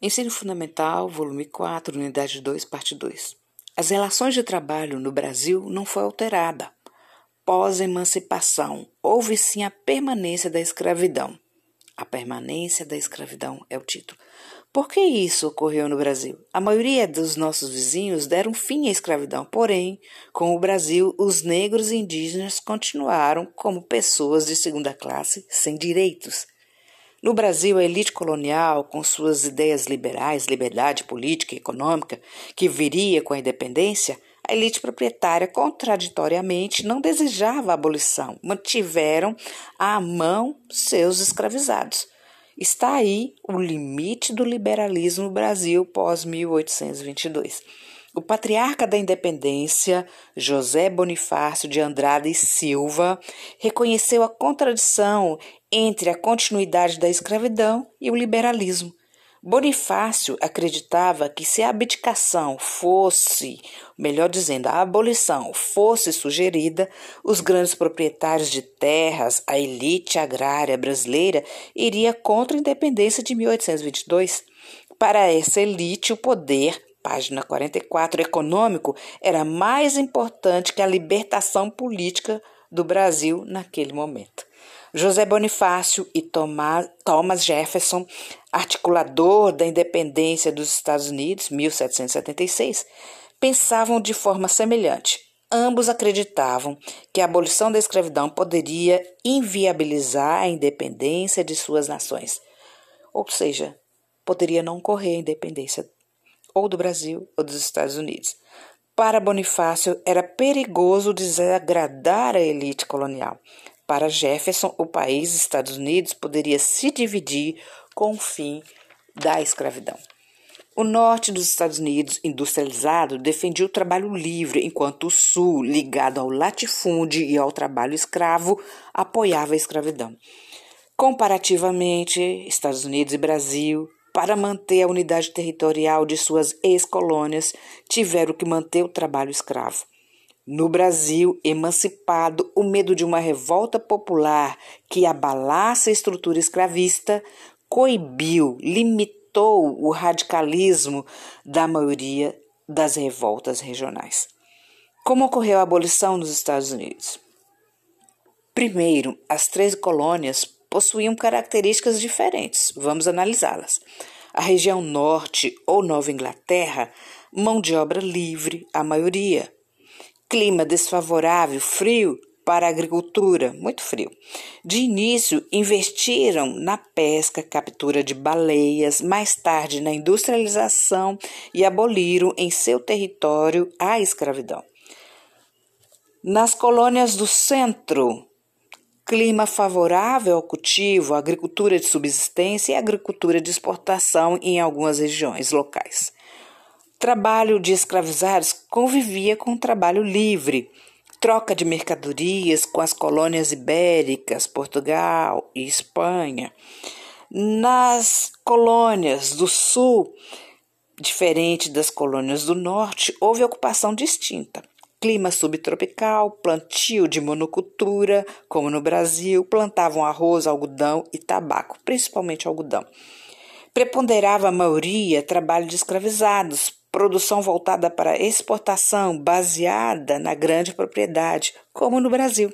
Ensino Fundamental, volume 4, unidade 2, parte 2. As relações de trabalho no Brasil não foi alterada. Pós-emancipação, houve sim a permanência da escravidão. A permanência da escravidão é o título. Por que isso ocorreu no Brasil? A maioria dos nossos vizinhos deram fim à escravidão, porém, com o Brasil, os negros e indígenas continuaram como pessoas de segunda classe sem direitos. No Brasil, a elite colonial, com suas ideias liberais, liberdade política e econômica, que viria com a independência, a elite proprietária, contraditoriamente, não desejava a abolição, mantiveram à mão seus escravizados. Está aí o limite do liberalismo no Brasil pós 1822. O patriarca da independência, José Bonifácio de Andrade e Silva, reconheceu a contradição entre a continuidade da escravidão e o liberalismo. Bonifácio acreditava que se a abdicação fosse, melhor dizendo, a abolição fosse sugerida, os grandes proprietários de terras, a elite agrária brasileira, iria contra a independência de 1822. Para essa elite, o poder página 44, econômico era mais importante que a libertação política do Brasil naquele momento. José Bonifácio e Thomas Jefferson, articulador da independência dos Estados Unidos, 1776, pensavam de forma semelhante. Ambos acreditavam que a abolição da escravidão poderia inviabilizar a independência de suas nações, ou seja, poderia não ocorrer a independência ou do Brasil ou dos Estados Unidos. Para Bonifácio, era perigoso desagradar a elite colonial. Para Jefferson, o país, Estados Unidos, poderia se dividir com o fim da escravidão. O norte dos Estados Unidos, industrializado, defendia o trabalho livre, enquanto o sul, ligado ao latifúndio e ao trabalho escravo, apoiava a escravidão. Comparativamente, Estados Unidos e Brasil para manter a unidade territorial de suas ex-colônias, tiveram que manter o trabalho escravo. No Brasil, emancipado, o medo de uma revolta popular que abalasse a estrutura escravista coibiu, limitou o radicalismo da maioria das revoltas regionais. Como ocorreu a abolição nos Estados Unidos? Primeiro, as três colônias possuíam características diferentes. Vamos analisá-las. A região norte ou Nova Inglaterra, mão de obra livre, a maioria. Clima desfavorável, frio para a agricultura, muito frio. De início, investiram na pesca, captura de baleias, mais tarde na industrialização e aboliram em seu território a escravidão. Nas colônias do centro, clima favorável ao cultivo, agricultura de subsistência e agricultura de exportação em algumas regiões locais. Trabalho de escravizados convivia com o trabalho livre, troca de mercadorias com as colônias ibéricas, Portugal e Espanha. Nas colônias do sul, diferente das colônias do norte, houve ocupação distinta clima subtropical, plantio de monocultura, como no Brasil, plantavam arroz, algodão e tabaco, principalmente algodão. Preponderava a maioria trabalho de escravizados, produção voltada para exportação, baseada na grande propriedade, como no Brasil.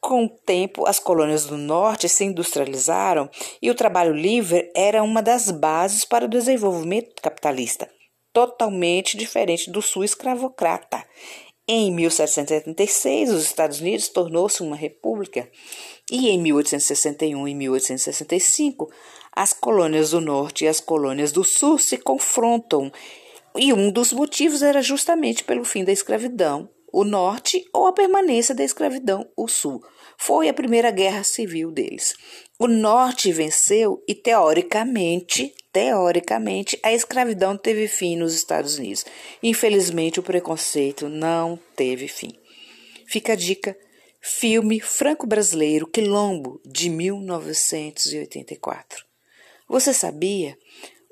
Com o tempo, as colônias do norte se industrializaram e o trabalho livre era uma das bases para o desenvolvimento capitalista, totalmente diferente do sul escravocrata. Em 1776, os Estados Unidos tornou-se uma república e em 1861 e 1865, as colônias do Norte e as colônias do Sul se confrontam. E um dos motivos era justamente pelo fim da escravidão, o Norte, ou a permanência da escravidão, o Sul. Foi a primeira guerra civil deles. O Norte venceu e, teoricamente, teoricamente, a escravidão teve fim nos Estados Unidos. Infelizmente, o preconceito não teve fim. Fica a dica: filme franco-brasileiro Quilombo, de 1984. Você sabia?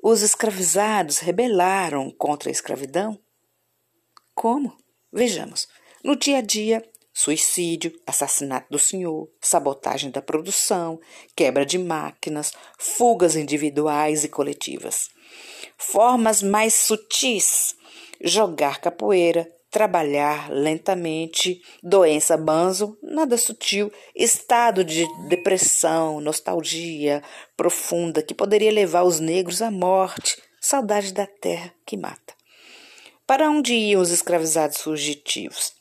Os escravizados rebelaram contra a escravidão? Como? Vejamos. No dia a dia, suicídio, assassinato do senhor, sabotagem da produção, quebra de máquinas, fugas individuais e coletivas. Formas mais sutis: jogar capoeira, trabalhar lentamente, doença banzo, nada sutil, estado de depressão, nostalgia profunda que poderia levar os negros à morte, saudade da terra que mata. Para onde iam os escravizados fugitivos?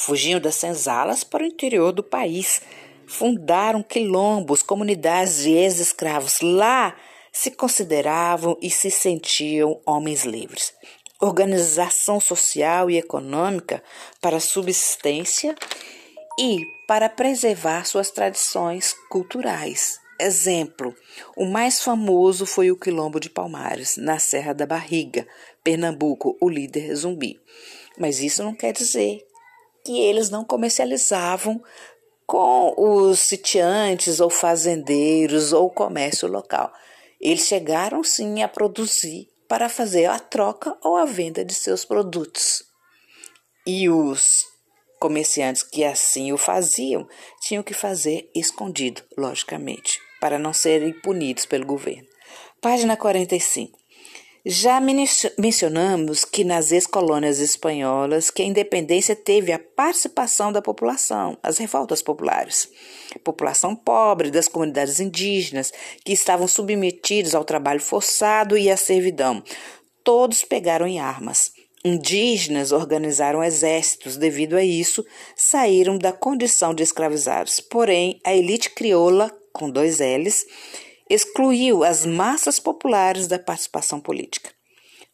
Fugiam das senzalas para o interior do país. Fundaram quilombos, comunidades de ex-escravos. Lá se consideravam e se sentiam homens livres organização social e econômica para subsistência e para preservar suas tradições culturais. Exemplo: o mais famoso foi o Quilombo de Palmares, na Serra da Barriga, Pernambuco, o líder zumbi. Mas isso não quer dizer que eles não comercializavam com os sitiantes ou fazendeiros ou comércio local. Eles chegaram sim a produzir para fazer a troca ou a venda de seus produtos. E os comerciantes que assim o faziam tinham que fazer escondido, logicamente, para não serem punidos pelo governo. Página 45. Já mencionamos que nas ex-colônias espanholas que a independência teve a participação da população, as revoltas populares. População pobre das comunidades indígenas que estavam submetidos ao trabalho forçado e à servidão. Todos pegaram em armas. Indígenas organizaram exércitos, devido a isso, saíram da condição de escravizados. Porém, a elite crioula, com dois L's, excluiu as massas populares da participação política.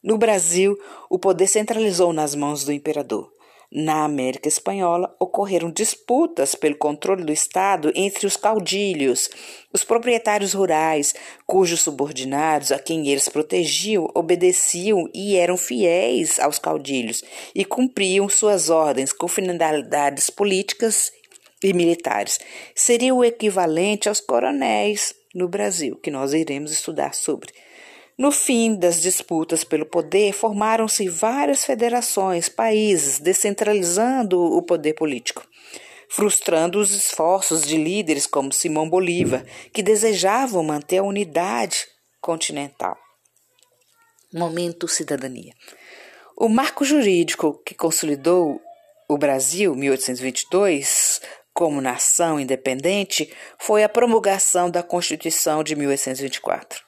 No Brasil, o poder centralizou nas mãos do imperador. Na América Espanhola, ocorreram disputas pelo controle do Estado entre os caudilhos, os proprietários rurais, cujos subordinados, a quem eles protegiam, obedeciam e eram fiéis aos caudilhos e cumpriam suas ordens com finalidades políticas e militares. Seria o equivalente aos coronéis no Brasil, que nós iremos estudar sobre. No fim das disputas pelo poder, formaram-se várias federações, países, descentralizando o poder político, frustrando os esforços de líderes como Simão Bolívar, que desejavam manter a unidade continental. Momento cidadania. O marco jurídico que consolidou o Brasil, 1822, como nação independente foi a promulgação da Constituição de 1824.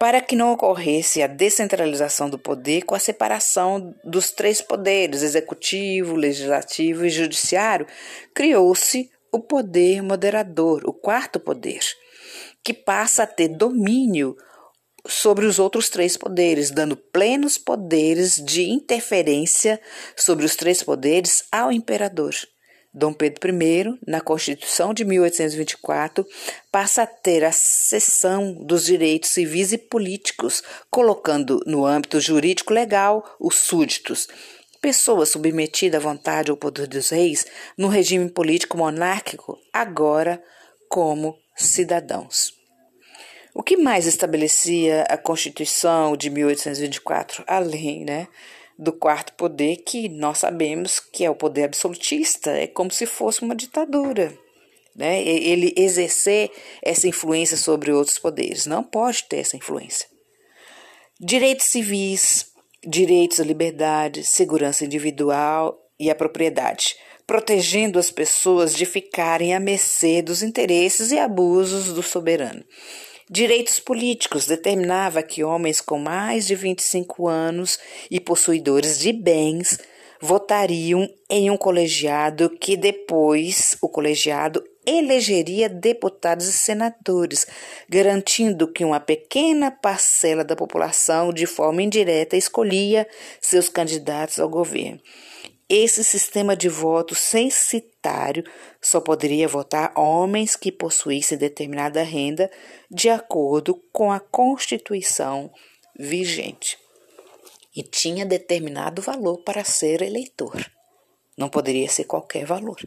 Para que não ocorresse a descentralização do poder com a separação dos três poderes, executivo, legislativo e judiciário, criou-se o poder moderador, o quarto poder, que passa a ter domínio sobre os outros três poderes, dando plenos poderes de interferência sobre os três poderes ao imperador. Dom Pedro I, na Constituição de 1824, passa a ter a cessão dos direitos civis e políticos, colocando no âmbito jurídico legal os súditos, pessoas submetidas à vontade ou poder dos reis, no regime político monárquico, agora como cidadãos. O que mais estabelecia a Constituição de 1824, além, né? Do quarto poder, que nós sabemos que é o poder absolutista, é como se fosse uma ditadura. Né? Ele exercer essa influência sobre outros poderes. Não pode ter essa influência. Direitos civis, direitos à liberdade, segurança individual e à propriedade, protegendo as pessoas de ficarem à mercê dos interesses e abusos do soberano. Direitos políticos determinava que homens com mais de 25 anos e possuidores de bens votariam em um colegiado que depois o colegiado elegeria deputados e senadores, garantindo que uma pequena parcela da população, de forma indireta, escolhia seus candidatos ao governo. Esse sistema de voto censitário só poderia votar homens que possuíssem determinada renda de acordo com a Constituição vigente. E tinha determinado valor para ser eleitor. Não poderia ser qualquer valor.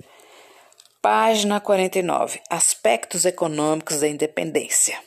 Página 49. Aspectos econômicos da independência.